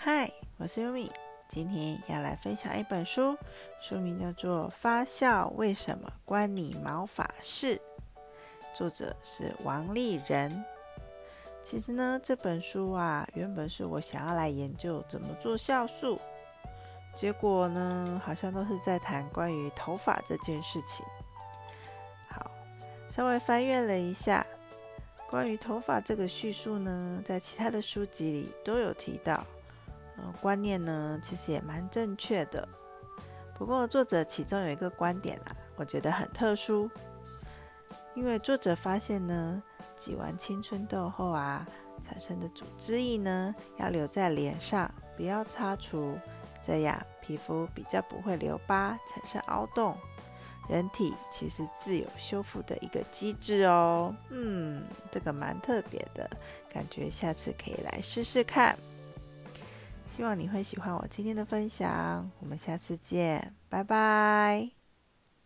嗨，我是优米，今天要来分享一本书，书名叫做《发酵为什么关你毛发事》，作者是王丽人。其实呢，这本书啊，原本是我想要来研究怎么做酵素，结果呢，好像都是在谈关于头发这件事情。好，稍微翻阅了一下。关于头发这个叙述呢，在其他的书籍里都有提到，嗯，观念呢其实也蛮正确的。不过作者其中有一个观点啊，我觉得很特殊，因为作者发现呢，挤完青春痘后啊，产生的组织液呢要留在脸上，不要擦除，这样皮肤比较不会留疤，产生凹洞。人体其实自有修复的一个机制哦，嗯，这个蛮特别的，感觉下次可以来试试看。希望你会喜欢我今天的分享，我们下次见，拜拜。